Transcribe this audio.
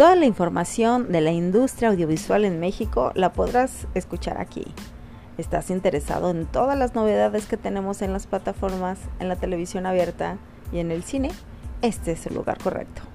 Toda la información de la industria audiovisual en México la podrás escuchar aquí. ¿Estás interesado en todas las novedades que tenemos en las plataformas, en la televisión abierta y en el cine? Este es el lugar correcto.